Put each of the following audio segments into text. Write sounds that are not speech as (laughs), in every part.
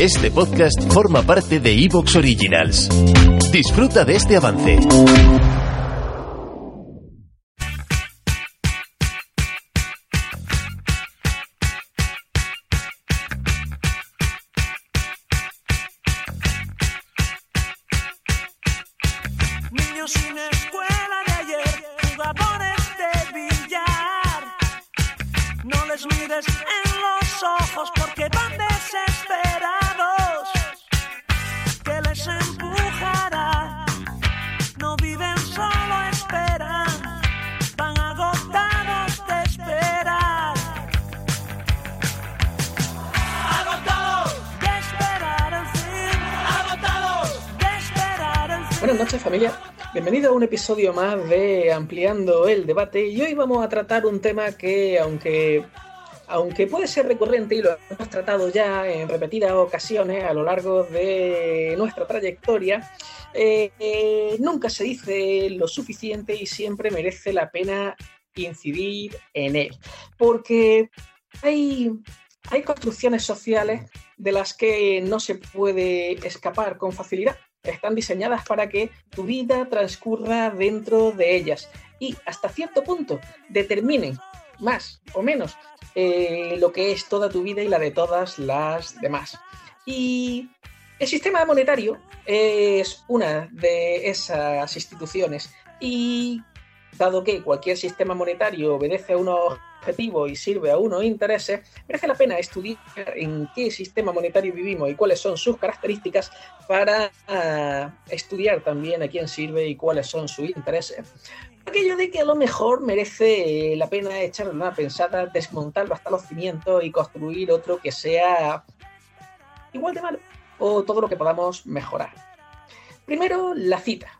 Este podcast forma parte de Evox Originals. Disfruta de este avance. Niños sin escuela de ayer, jugadores de billar. No les mires en los ojos porque van desesperados. Empujará. No viven solo, esperan. Van agotados de esperar. Agotados de esperar, en fin. Agotados de esperar, en fin. Buenas noches familia, bienvenido a un episodio más de Ampliando el Debate y hoy vamos a tratar un tema que aunque, aunque puede ser recurrente y lo hemos tratado ya en repetidas ocasiones a lo largo de nuestra trayectoria, eh, eh, nunca se dice lo suficiente y siempre merece la pena incidir en él, porque hay, hay construcciones sociales de las que no se puede escapar con facilidad. Están diseñadas para que tu vida transcurra dentro de ellas y hasta cierto punto determinen más o menos eh, lo que es toda tu vida y la de todas las demás. Y el sistema monetario es una de esas instituciones y dado que cualquier sistema monetario obedece a unos objetivos y sirve a unos intereses, merece la pena estudiar en qué sistema monetario vivimos y cuáles son sus características para ah, estudiar también a quién sirve y cuáles son sus intereses. Aquello de que a lo mejor merece la pena echarle una pensada, desmontarlo hasta los cimientos y construir otro que sea igual de malo o todo lo que podamos mejorar. Primero, la cita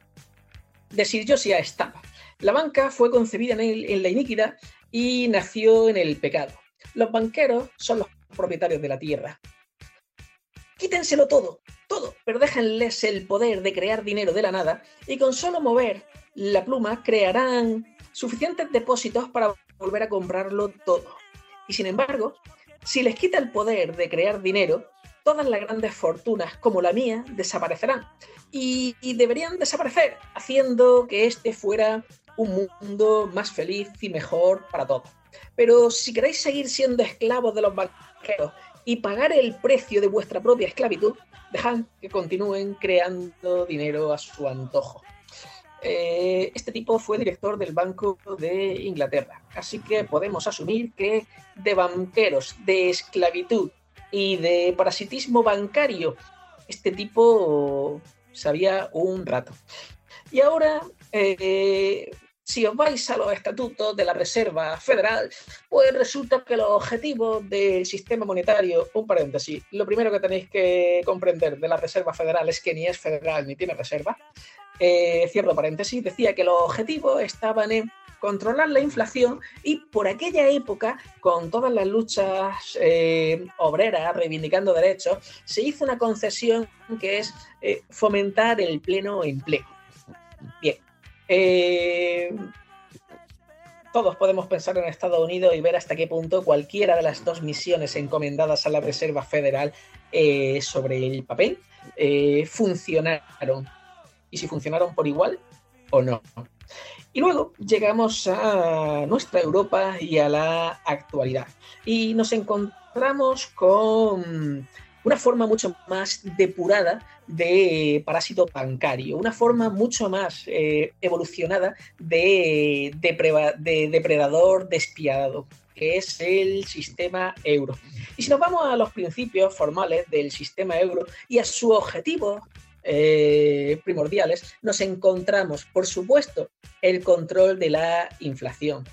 de Sir Josiah Stamp. La banca fue concebida en, la iniquidad y nació en el pecado. Los banqueros son los propietarios de la tierra. Quítenselo todo, todo, pero déjenles el poder de crear dinero de la nada y con solo mover la pluma crearán suficientes depósitos para volver a comprarlo todo. Y sin embargo, si les quita el poder de crear dinero, todas las grandes fortunas como la mía desaparecerán. Y, y deberían desaparecer, haciendo que este fuera un mundo más feliz y mejor para todos. Pero si queréis seguir siendo esclavos de los banqueros y pagar el precio de vuestra propia esclavitud, dejad que continúen creando dinero a su antojo. Eh, este tipo fue director del Banco de Inglaterra, así que podemos asumir que de banqueros, de esclavitud y de parasitismo bancario, este tipo sabía un rato. Y ahora, eh, si os vais a los estatutos de la Reserva Federal, pues resulta que los objetivos del sistema monetario, un paréntesis, lo primero que tenéis que comprender de la Reserva Federal es que ni es federal ni tiene reserva. Eh, cierro paréntesis, decía que los objetivos estaban en controlar la inflación y por aquella época, con todas las luchas eh, obreras reivindicando derechos, se hizo una concesión que es eh, fomentar el pleno empleo. Bien. Eh, todos podemos pensar en Estados Unidos y ver hasta qué punto cualquiera de las dos misiones encomendadas a la Reserva Federal eh, sobre el papel eh, funcionaron. Y si funcionaron por igual o no. Y luego llegamos a nuestra Europa y a la actualidad. Y nos encontramos con una forma mucho más depurada de parásito bancario, una forma mucho más eh, evolucionada de depredador despiadado, que es el sistema euro. Y si nos vamos a los principios formales del sistema euro y a su objetivo eh, primordiales, nos encontramos, por supuesto, el control de la inflación.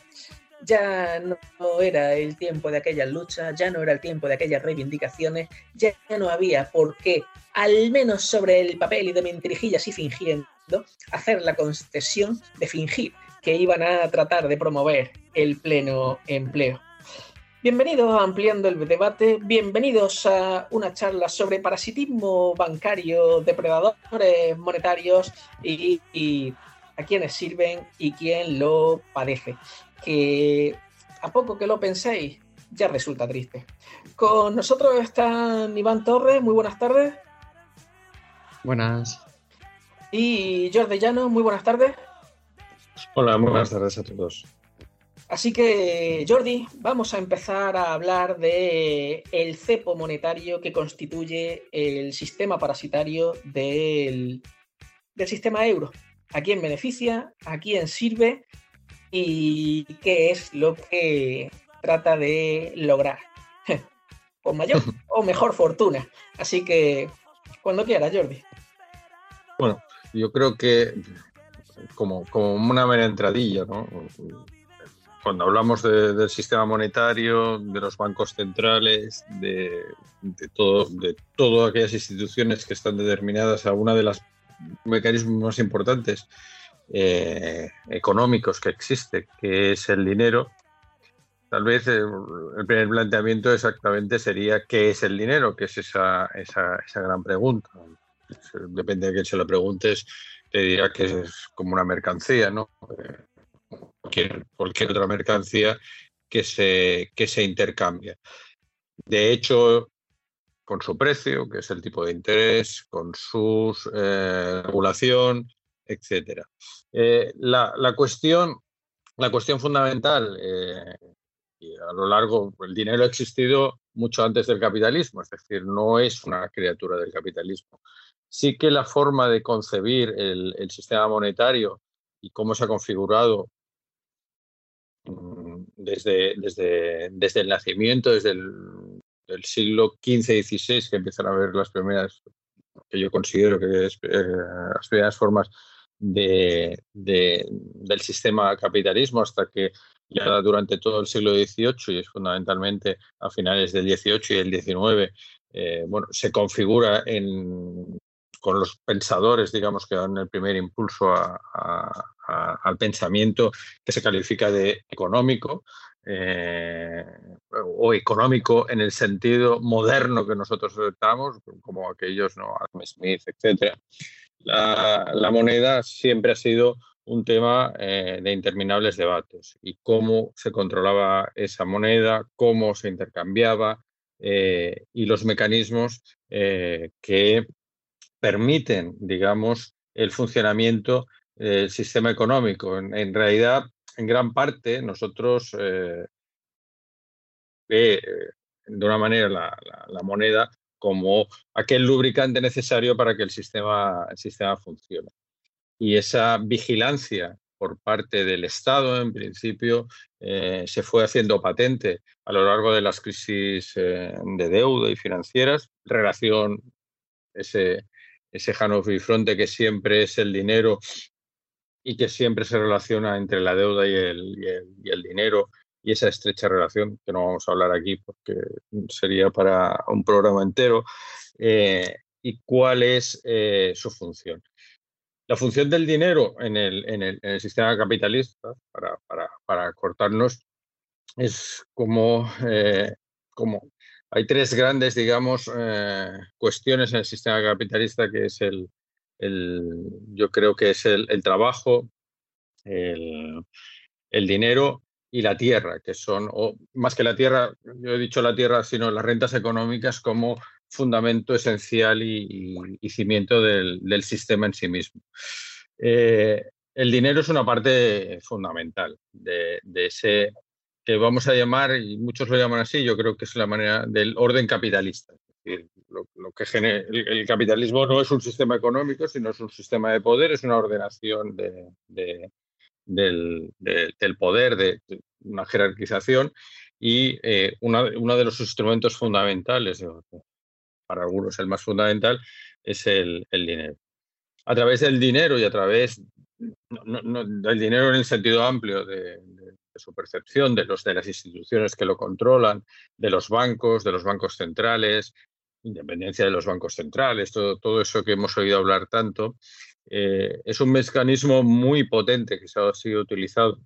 Ya no era el tiempo de aquellas luchas, ya no era el tiempo de aquellas reivindicaciones, ya no había por qué, al menos sobre el papel y de mentirijillas y fingiendo, hacer la concesión de fingir que iban a tratar de promover el pleno empleo. Bienvenidos a Ampliando el Debate, bienvenidos a una charla sobre parasitismo bancario, depredadores monetarios y, y a quienes sirven y quién lo padece. Que a poco que lo penséis, ya resulta triste. Con nosotros está Iván Torres, muy buenas tardes. Buenas. Y Jordi Llano, muy buenas tardes. Hola, muy buenas tardes a todos. Así que, Jordi, vamos a empezar a hablar de el cepo monetario que constituye el sistema parasitario del, del sistema euro. ¿A quién beneficia? ¿A quién sirve? ¿Y qué es lo que trata de lograr? (laughs) Con mayor (laughs) o mejor fortuna. Así que, cuando quieras, Jordi. Bueno, yo creo que como, como una mera entradilla, ¿no? Cuando hablamos de- del sistema monetario, de los bancos centrales, de, de todo, de todas aquellas instituciones que están determinadas a una de las mecanismos más importantes eh, económicos que existe, que es el dinero, tal vez eh, el primer planteamiento exactamente sería qué es el dinero, que es esa, esa, esa gran pregunta. Depende de quién se lo preguntes, te dirá que es como una mercancía, ¿no? Cualquier, cualquier otra mercancía que se, que se intercambia. De hecho, con su precio, que es el tipo de interés, con su eh, regulación, etcétera. Eh, la, cuestión, la cuestión fundamental, eh, y a lo largo, el dinero ha existido mucho antes del capitalismo, es decir, no es una criatura del capitalismo. Sí que la forma de concebir el, el sistema monetario y cómo se ha configurado mm, desde, desde, desde el nacimiento, desde el del siglo XV y XVI, que empiezan a ver las primeras, que yo considero que eh, las primeras formas de, de- del sistema capitalismo, hasta que ya durante todo el siglo XVIII, y es fundamentalmente a finales del XVIII y el XIX, eh, bueno, se configura en, con los pensadores, digamos, que dan el primer impulso al pensamiento que se califica de económico, eh, o económico en el sentido moderno que nosotros estamos, como aquellos, ¿no? Adam Smith, etcétera. La, la moneda siempre ha sido un tema eh, de interminables debates y cómo se controlaba esa moneda, cómo se intercambiaba eh, y los mecanismos que permiten, digamos, el funcionamiento del sistema económico. En realidad, en gran parte, nosotros eh, ve eh, de una manera la, la- moneda como aquel lubricante necesario para que el sistema, el sistema funcione. Y esa vigilancia por parte del Estado, en principio, eh, se fue haciendo patente a lo largo de las crisis eh, de deuda y financieras, relación, ese, ese Hannover Bifronte que siempre es el dinero y que siempre se relaciona entre la deuda y el, y el- dinero y esa estrecha relación, que no vamos a hablar aquí porque sería para un programa entero, eh, y cuál es eh, su función. La función del dinero en el, en el- sistema capitalista, para, para- para cortarnos, es como, eh, como hay tres grandes, digamos, cuestiones en el sistema capitalista, que es el, el- yo creo que es el, trabajo, el, el dinero y la tierra, que son, más que la tierra, yo he dicho la tierra, sino las rentas económicas como fundamento esencial y cimiento del, del sistema en sí mismo. Eh, el dinero es una parte fundamental de, de ese que vamos a llamar, y muchos lo llaman así, yo creo que es la manera del orden capitalista. Lo, que gene- el, capitalismo no es un sistema económico, sino es un sistema de poder, es una ordenación de- de- del, de- del poder, de, una jerarquización y eh, una- uno de los instrumentos fundamentales, para algunos el más fundamental, es el, dinero. A través del dinero y a través del dinero en el sentido amplio de, de su percepción, de los de las instituciones que lo controlan, de los bancos, de los bancos centrales, independencia de los bancos centrales, todo, todo eso que hemos oído hablar tanto, eh, es un mecanismo muy potente que ha sido utilizado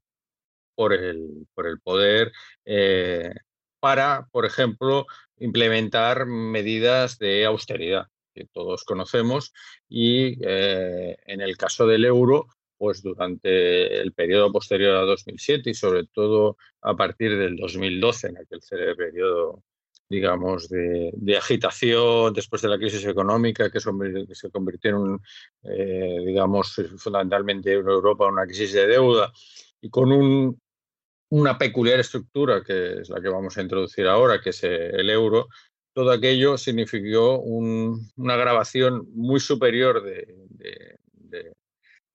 por el, por el poder eh, para, por ejemplo, implementar medidas de austeridad que todos conocemos y eh, en el caso del euro, pues durante el periodo posterior a 2007 y sobre todo a partir del 2012, en aquel periodo digamos, de, agitación después de la crisis económica que, se convirtió en, eh, digamos, fundamentalmente en Europa una crisis de deuda y con un, una peculiar estructura que es la que vamos a introducir ahora, que es el euro, todo aquello significó una grabación muy superior de,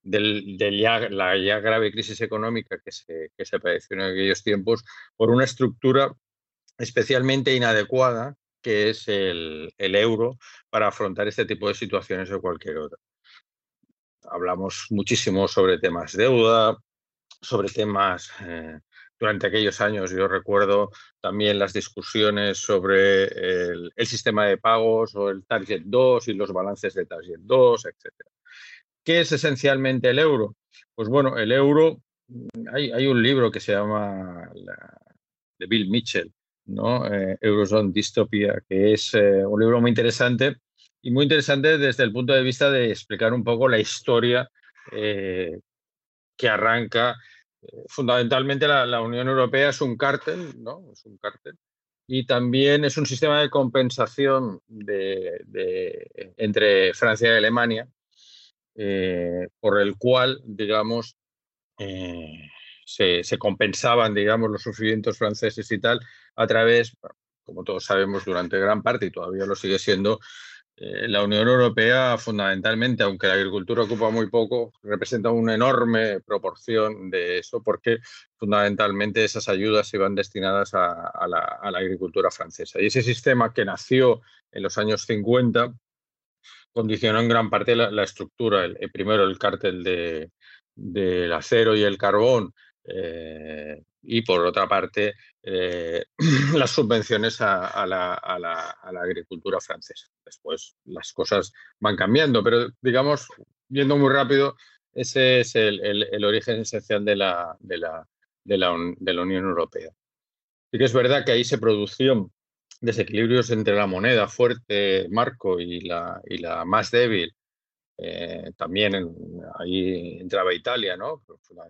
la ya grave crisis económica que se, que se padeció en aquellos tiempos por una estructura especialmente inadecuada que es el, euro para afrontar este tipo de situaciones o cualquier otra. Hablamos muchísimo sobre temas de deuda, sobre temas eh, durante aquellos años. Yo recuerdo también las discusiones sobre el, sistema de pagos o el Target 2 y los balances de Target 2, etc. ¿Qué es esencialmente el euro? Pues bueno, el euro, hay, hay un libro que se llama de Bill Mitchell, ¿no? Eh, Eurozone Dystopia, que es eh, un libro muy interesante y muy interesante desde el punto de vista de explicar un poco la historia eh, que arranca. fundamentalmente la, Unión Europea es un cártel, ¿no? Es un cártel. Y también es un sistema de compensación de, entre Francia y Alemania, por el cual, digamos, se, compensaban, digamos, los sufrimientos franceses y tal a través, como todos sabemos, durante gran parte y todavía lo sigue siendo, eh, la Unión Europea fundamentalmente, aunque la agricultura ocupa muy poco, representa una enorme proporción de eso porque fundamentalmente esas ayudas iban destinadas a, la, agricultura francesa. Y ese sistema que nació en los años 50 condicionó en gran parte la, estructura, el, primero el cártel de, del acero y el carbón, eh, y por otra parte eh, (clears throat) las subvenciones a, la, agricultura francesa. Después las cosas van cambiando, pero digamos, viendo muy rápido, ese es el, origen esencial de la, de, la, de, la, Unión Europea. Sí que es verdad que ahí se producían desequilibrios entre la moneda fuerte, marco, y la, y la más débil, eh, también ahí entraba Italia, ¿no?